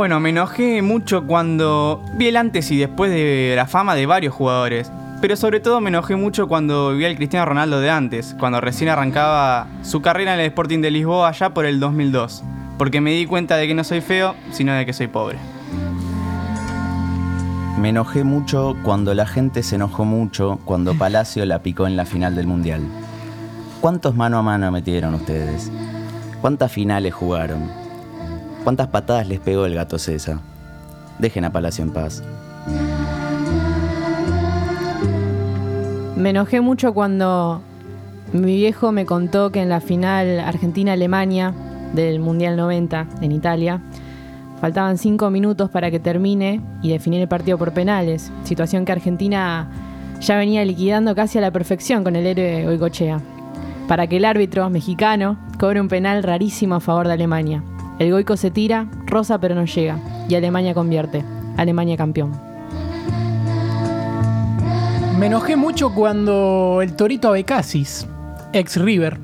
Bueno, me enojé mucho cuando vi el antes y después de la fama de varios jugadores. Pero sobre todo me enojé mucho cuando vi al Cristiano Ronaldo de antes, cuando recién arrancaba su carrera en el Sporting de Lisboa allá por el 2002. Porque me di cuenta de que no soy feo, sino de que soy pobre. Me enojé mucho cuando la gente se enojó mucho cuando Palacio la picó en la final del Mundial. ¿Cuántos mano a mano metieron ustedes? ¿Cuántas finales jugaron? ¿Cuántas patadas les pegó el gato César? Dejen a Palacio en paz. Me enojé mucho cuando mi viejo me contó que en la final Argentina-Alemania del Mundial 90 en Italia faltaban cinco minutos para que termine y definir el partido por penales, situación que Argentina ya venía liquidando casi a la perfección con el héroe Oicochea, para que el árbitro mexicano cobre un penal rarísimo a favor de Alemania. El Goico se tira, rosa pero no llega, y Alemania convierte. Alemania campeón. Me enojé mucho cuando el Torito Abecasis, ex River,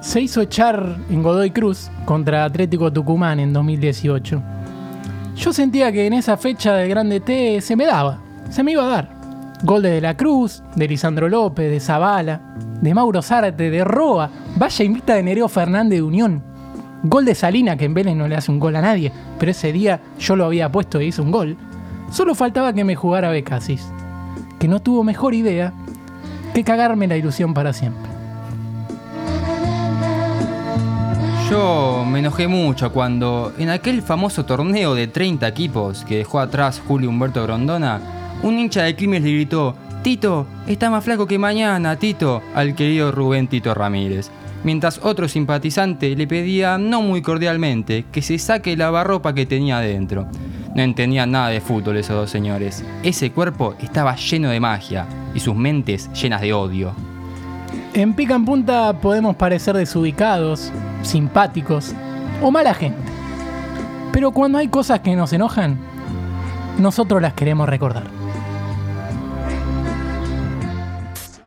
se hizo echar en Godoy Cruz contra Atlético Tucumán en 2018. Yo sentía que en esa fecha del Grande T se me daba, se me iba a dar. Gol de De la Cruz, de Lisandro López, de Zavala, de Mauro Zárate, de Roa, vaya invita de Nereo Fernández de Unión. Gol de Salina, que en Vélez no le hace un gol a nadie, pero ese día yo lo había puesto y hizo un gol. Solo faltaba que me jugara Becasis, que no tuvo mejor idea que cagarme la ilusión para siempre. Yo me enojé mucho cuando, en aquel famoso torneo de 30 equipos que dejó atrás Julio Humberto Grondona, un hincha de Quilmes le gritó: Tito, está más flaco que mañana, Tito, al querido Rubén Tito Ramírez. Mientras otro simpatizante le pedía, no muy cordialmente, que se saque la barropa que tenía adentro. No entendían nada de fútbol esos dos señores. Ese cuerpo estaba lleno de magia y sus mentes llenas de odio. En Pica en Punta podemos parecer desubicados, simpáticos o mala gente. Pero cuando hay cosas que nos enojan, nosotros las queremos recordar.